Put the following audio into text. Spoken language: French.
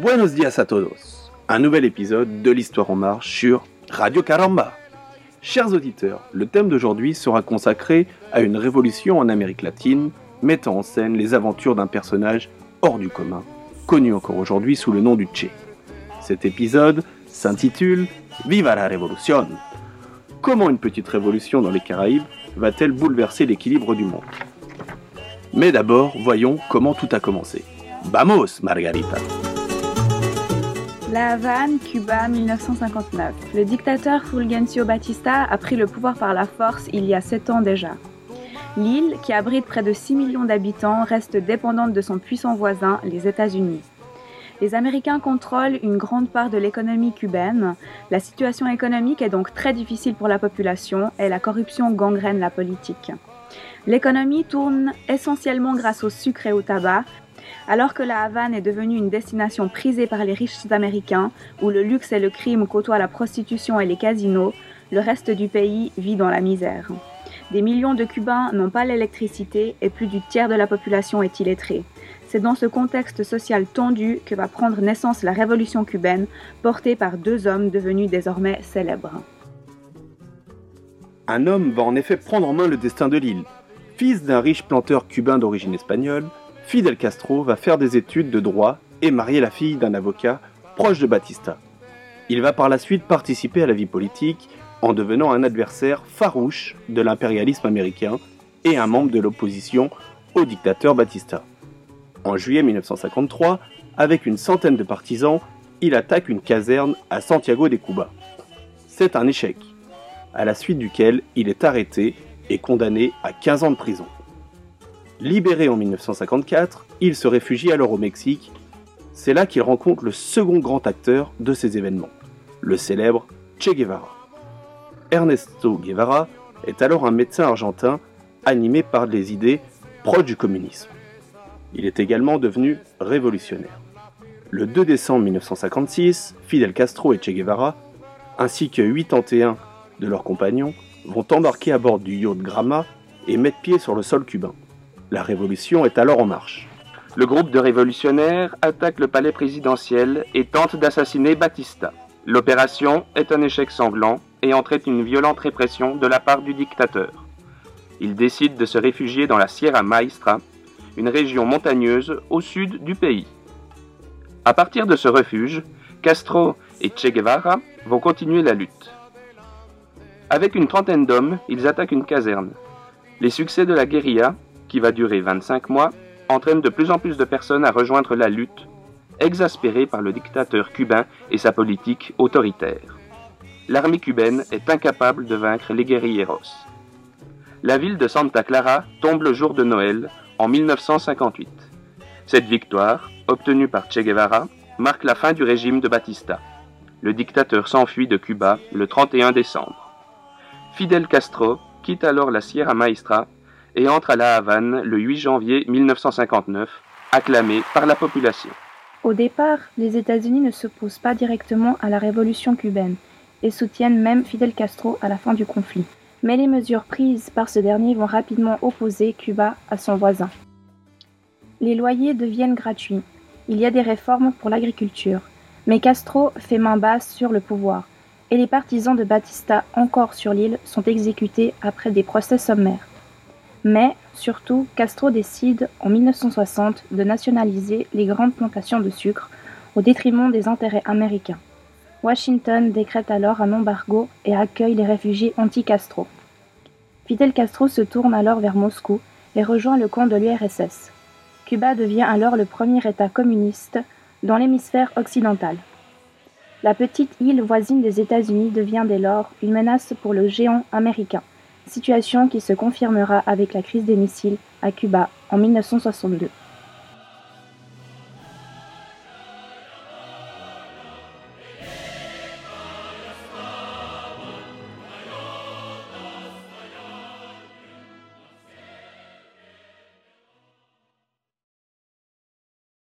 Buenos días a todos. Un nouvel épisode de l'Histoire en marche sur Radio Caramba. Chers auditeurs, le thème d'aujourd'hui sera consacré à une révolution en Amérique latine mettant en scène les aventures d'un personnage hors du commun, connu encore aujourd'hui sous le nom du Che. Cet épisode s'intitule Viva la Revolución. Comment une petite révolution dans les Caraïbes va-t-elle bouleverser l'équilibre du monde? Mais d'abord, voyons comment tout a commencé. Vamos, Margarita La Havane, Cuba, 1959. Le dictateur Fulgencio Batista a pris le pouvoir par la force il y a sept ans déjà. L'île, qui abrite près de 6 millions d'habitants, reste dépendante de son puissant voisin, les États-Unis. Les Américains contrôlent une grande part de l'économie cubaine. La situation économique est donc très difficile pour la population et la corruption gangrène la politique. L'économie tourne essentiellement grâce au sucre et au tabac, alors que la Havane est devenue une destination prisée par les riches américains, où le luxe et le crime côtoient la prostitution et les casinos, le reste du pays vit dans la misère. Des millions de Cubains n'ont pas l'électricité et plus du tiers de la population est illettrée. C'est dans ce contexte social tendu que va prendre naissance la révolution cubaine, portée par deux hommes devenus désormais célèbres. Un homme va en effet prendre en main le destin de l'île. Fils d'un riche planteur cubain d'origine espagnole, Fidel Castro va faire des études de droit et marier la fille d'un avocat proche de Batista. Il va par la suite participer à la vie politique en devenant un adversaire farouche de l'impérialisme américain et un membre de l'opposition au dictateur Batista. En juillet 1953, avec une centaine de partisans, il attaque une caserne à Santiago de Cuba. C'est un échec, à la suite duquel il est arrêté et condamné à 15 ans de prison. Libéré en 1954, il se réfugie alors au Mexique. C'est là qu'il rencontre le second grand acteur de ces événements, le célèbre Che Guevara. Ernesto Guevara est alors un médecin argentin animé par des idées proches du communisme. Il est également devenu révolutionnaire. Le 2 décembre 1956, Fidel Castro et Che Guevara, ainsi que 81 de leurs compagnons, vont embarquer à bord du yacht Grama et mettre pied sur le sol cubain. La révolution est alors en marche. Le groupe de révolutionnaires attaque le palais présidentiel et tente d'assassiner Batista. L'opération est un échec sanglant et entraîne une violente répression de la part du dictateur. Il décide de se réfugier dans la Sierra Maestra, une région montagneuse au sud du pays. À partir de ce refuge, Castro et Che Guevara vont continuer la lutte. Avec une trentaine d'hommes, ils attaquent une caserne. Les succès de la guérilla, qui va durer 25 mois, entraînent de plus en plus de personnes à rejoindre la lutte, exaspérées par le dictateur cubain et sa politique autoritaire l'armée cubaine est incapable de vaincre les guerrilleros. La ville de Santa Clara tombe le jour de Noël en 1958. Cette victoire, obtenue par Che Guevara, marque la fin du régime de Batista. Le dictateur s'enfuit de Cuba le 31 décembre. Fidel Castro quitte alors la Sierra Maestra et entre à La Havane le 8 janvier 1959, acclamé par la population. Au départ, les États-Unis ne s'opposent pas directement à la révolution cubaine et soutiennent même Fidel Castro à la fin du conflit. Mais les mesures prises par ce dernier vont rapidement opposer Cuba à son voisin. Les loyers deviennent gratuits. Il y a des réformes pour l'agriculture. Mais Castro fait main basse sur le pouvoir. Et les partisans de Batista encore sur l'île sont exécutés après des procès sommaires. Mais, surtout, Castro décide en 1960 de nationaliser les grandes plantations de sucre au détriment des intérêts américains. Washington décrète alors un embargo et accueille les réfugiés anti-Castro. Fidel Castro se tourne alors vers Moscou et rejoint le camp de l'URSS. Cuba devient alors le premier État communiste dans l'hémisphère occidental. La petite île voisine des États-Unis devient dès lors une menace pour le géant américain, situation qui se confirmera avec la crise des missiles à Cuba en 1962.